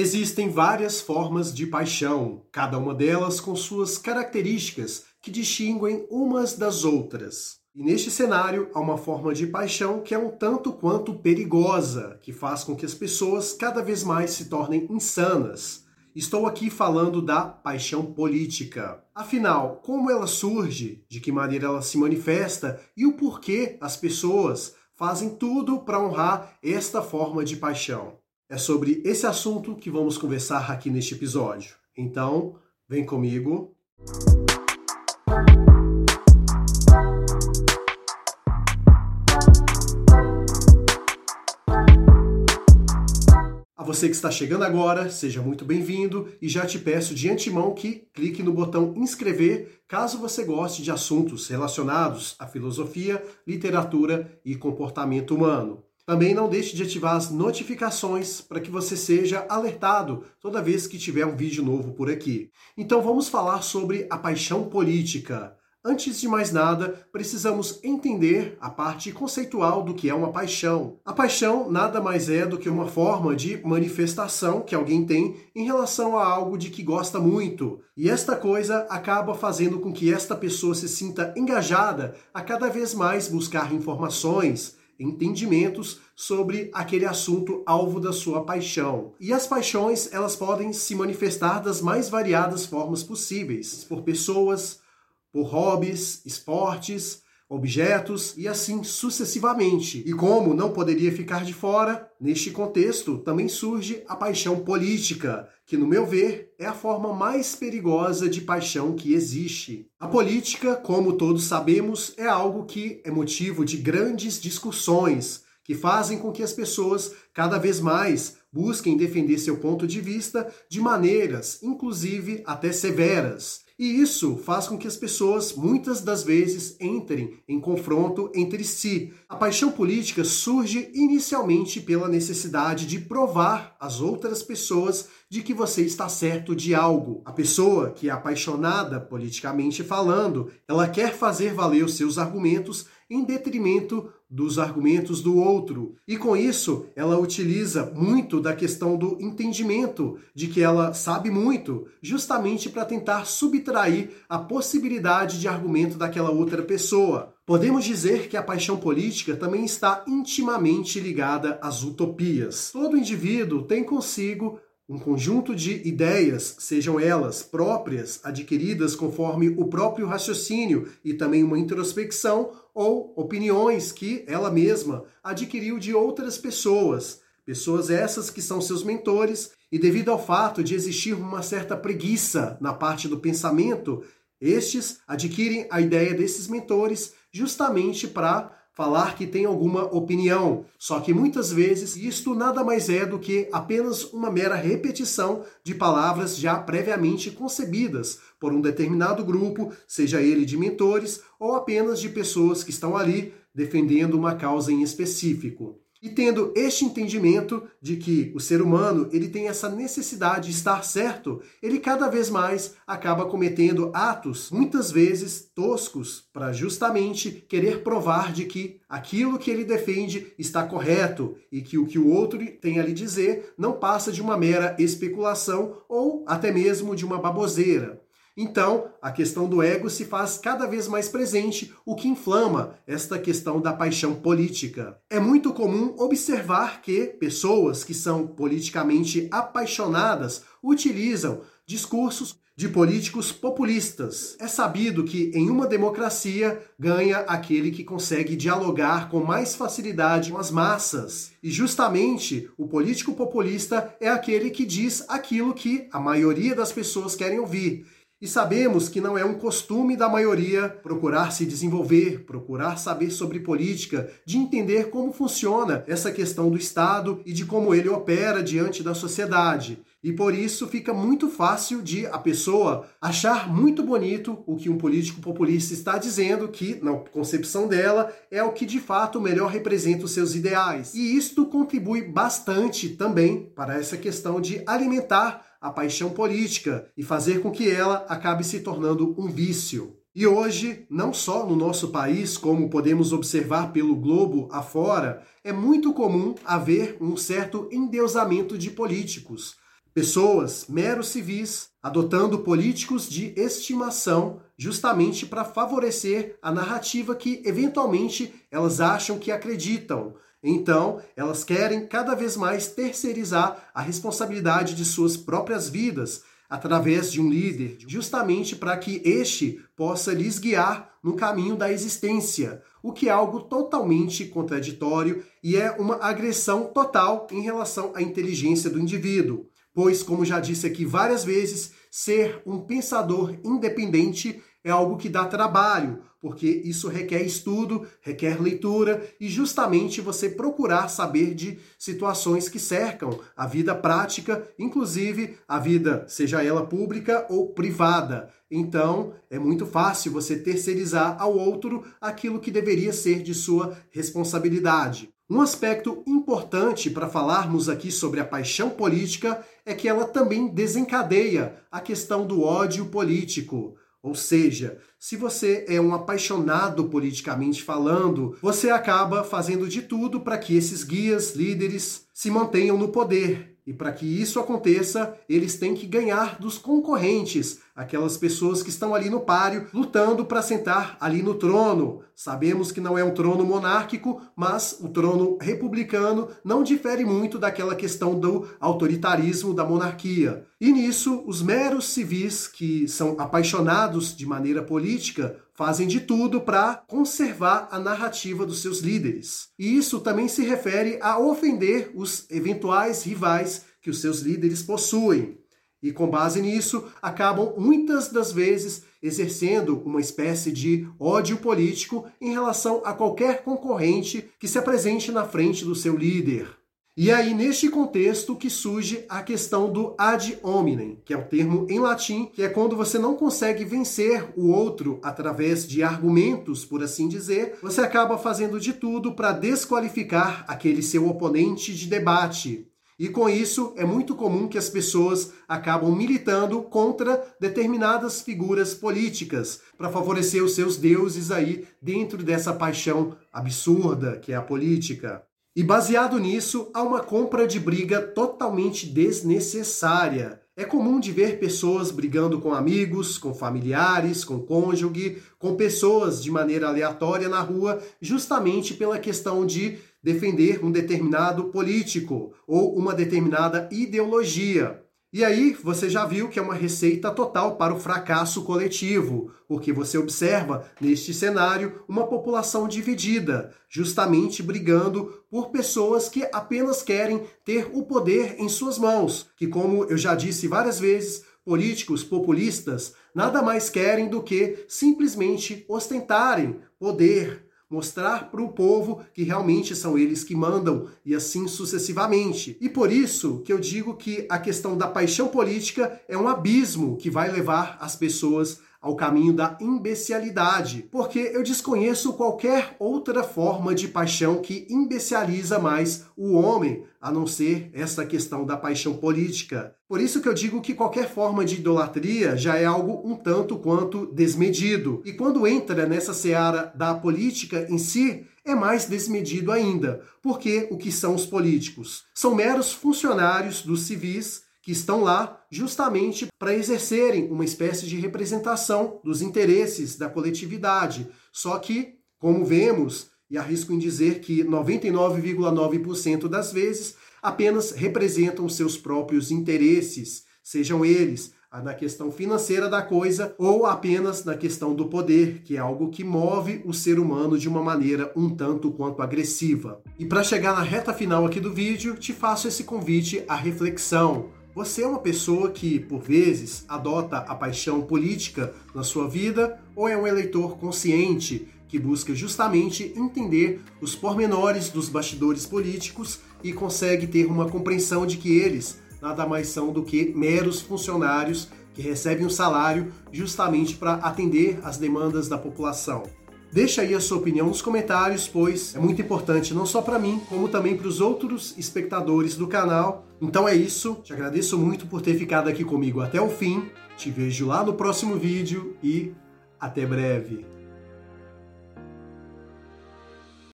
Existem várias formas de paixão, cada uma delas com suas características que distinguem umas das outras. E neste cenário há uma forma de paixão que é um tanto quanto perigosa, que faz com que as pessoas cada vez mais se tornem insanas. Estou aqui falando da paixão política. Afinal, como ela surge, de que maneira ela se manifesta e o porquê as pessoas fazem tudo para honrar esta forma de paixão. É sobre esse assunto que vamos conversar aqui neste episódio. Então, vem comigo. A você que está chegando agora, seja muito bem-vindo e já te peço de antemão que clique no botão inscrever caso você goste de assuntos relacionados à filosofia, literatura e comportamento humano. Também não deixe de ativar as notificações para que você seja alertado toda vez que tiver um vídeo novo por aqui. Então vamos falar sobre a paixão política. Antes de mais nada, precisamos entender a parte conceitual do que é uma paixão. A paixão nada mais é do que uma forma de manifestação que alguém tem em relação a algo de que gosta muito. E esta coisa acaba fazendo com que esta pessoa se sinta engajada a cada vez mais buscar informações, entendimentos sobre aquele assunto alvo da sua paixão. E as paixões, elas podem se manifestar das mais variadas formas possíveis, por pessoas, por hobbies, esportes, objetos e assim sucessivamente. E como não poderia ficar de fora, neste contexto também surge a paixão política, que, no meu ver, é a forma mais perigosa de paixão que existe. A política, como todos sabemos, é algo que é motivo de grandes discussões. Que fazem com que as pessoas cada vez mais busquem defender seu ponto de vista de maneiras, inclusive até severas. E isso faz com que as pessoas, muitas das vezes, entrem em confronto entre si. A paixão política surge inicialmente pela necessidade de provar às outras pessoas de que você está certo de algo. A pessoa que é apaixonada politicamente falando, ela quer fazer valer os seus argumentos em detrimento dos argumentos do outro. E com isso, ela utiliza muito da questão do entendimento, de que ela sabe muito, justamente para tentar subtrair a possibilidade de argumento daquela outra pessoa. Podemos dizer que a paixão política também está intimamente ligada às utopias. Todo indivíduo tem consigo um conjunto de ideias, sejam elas próprias, adquiridas conforme o próprio raciocínio e também uma introspecção, ou opiniões que ela mesma adquiriu de outras pessoas. Pessoas essas que são seus mentores, e devido ao fato de existir uma certa preguiça na parte do pensamento, estes adquirem a ideia desses mentores justamente para falar que tem alguma opinião. Só que muitas vezes isto nada mais é do que apenas uma mera repetição de palavras já previamente concebidas por um determinado grupo, seja ele de mentores ou apenas de pessoas que estão ali defendendo uma causa em específico. E tendo este entendimento de que o ser humano ele tem essa necessidade de estar certo, ele cada vez mais acaba cometendo atos, muitas vezes toscos, para justamente querer provar de que aquilo que ele defende está correto e que o que o outro tem a lhe dizer não passa de uma mera especulação ou até mesmo de uma baboseira. Então, a questão do ego se faz cada vez mais presente, o que inflama esta questão da paixão política. É muito comum observar que pessoas que são politicamente apaixonadas utilizam discursos de políticos populistas. É sabido que em uma democracia ganha aquele que consegue dialogar com mais facilidade com as massas. E justamente o político populista é aquele que diz aquilo que a maioria das pessoas querem ouvir. E sabemos que não é um costume da maioria procurar se desenvolver, procurar saber sobre política, de entender como funciona essa questão do Estado e de como ele opera diante da sociedade. E por isso fica muito fácil de a pessoa achar muito bonito o que um político populista está dizendo, que, na concepção dela, é o que de fato melhor representa os seus ideais. E isto contribui bastante também para essa questão de alimentar a paixão política e fazer com que ela acabe se tornando um vício. E hoje, não só no nosso país, como podemos observar pelo globo afora, é muito comum haver um certo endeusamento de políticos. Pessoas meros civis adotando políticos de estimação justamente para favorecer a narrativa que eventualmente elas acham que acreditam. Então, elas querem cada vez mais terceirizar a responsabilidade de suas próprias vidas através de um líder, justamente para que este possa lhes guiar no caminho da existência, o que é algo totalmente contraditório e é uma agressão total em relação à inteligência do indivíduo. Pois, como já disse aqui várias vezes, ser um pensador independente é algo que dá trabalho, porque isso requer estudo, requer leitura e justamente você procurar saber de situações que cercam a vida prática, inclusive a vida, seja ela pública ou privada. Então, é muito fácil você terceirizar ao outro aquilo que deveria ser de sua responsabilidade. Um aspecto importante para falarmos aqui sobre a paixão política é que ela também desencadeia a questão do ódio político. Ou seja, se você é um apaixonado politicamente falando, você acaba fazendo de tudo para que esses guias, líderes, se mantenham no poder. E para que isso aconteça, eles têm que ganhar dos concorrentes, aquelas pessoas que estão ali no páreo, lutando para sentar ali no trono. Sabemos que não é um trono monárquico, mas o trono republicano não difere muito daquela questão do autoritarismo da monarquia. E nisso, os meros civis que são apaixonados de maneira política fazem de tudo para conservar a narrativa dos seus líderes. E isso também se refere a ofender os eventuais rivais que os seus líderes possuem. E com base nisso, acabam muitas das vezes exercendo uma espécie de ódio político em relação a qualquer concorrente que se apresente na frente do seu líder. E aí, neste contexto, que surge a questão do ad hominem, que é o termo em latim, que é quando você não consegue vencer o outro através de argumentos, por assim dizer, você acaba fazendo de tudo para desqualificar aquele seu oponente de debate. E com isso, é muito comum que as pessoas acabam militando contra determinadas figuras políticas para favorecer os seus deuses aí dentro dessa paixão absurda que é a política. E baseado nisso, há uma compra de briga totalmente desnecessária. É comum de ver pessoas brigando com amigos, com familiares, com cônjuge, com pessoas de maneira aleatória na rua, justamente pela questão de defender um determinado político ou uma determinada ideologia. E aí você já viu que é uma receita total para o fracasso coletivo, porque você observa neste cenário uma população dividida, justamente brigando por pessoas que apenas querem ter o poder em suas mãos, que como eu já disse várias vezes, políticos populistas nada mais querem do que simplesmente ostentarem poder, mostrar para o povo que realmente são eles que mandam e assim sucessivamente. E por isso que eu digo que a questão da paixão política é um abismo que vai levar as pessoas ao caminho da imbecilidade, porque eu desconheço qualquer outra forma de paixão que imbeciliza mais o homem, a não ser essa questão da paixão política. Por isso que eu digo que qualquer forma de idolatria já é algo um tanto quanto desmedido. E quando entra nessa seara da política em si, é mais desmedido ainda. Porque o que são os políticos? São meros funcionários dos civis que estão lá justamente para exercerem uma espécie de representação dos interesses da coletividade. Só que, como vemos, e arrisco em dizer que 99,9% das vezes apenas representam seus próprios interesses, sejam eles na questão financeira da coisa ou apenas na questão do poder, que é algo que move o ser humano de uma maneira um tanto quanto agressiva. E para chegar na reta final aqui do vídeo, te faço esse convite à reflexão. Você é uma pessoa que, por vezes, adota a paixão política na sua vida ou é um eleitor consciente que busca justamente entender os pormenores dos bastidores políticos e consegue ter uma compreensão de que eles nada mais são do que meros funcionários que recebem um salário justamente para atender às demandas da população. Deixa aí a sua opinião nos comentários, pois é muito importante não só para mim, como também para os outros espectadores do canal. Então é isso, te agradeço muito por ter ficado aqui comigo até o fim. Te vejo lá no próximo vídeo e até breve.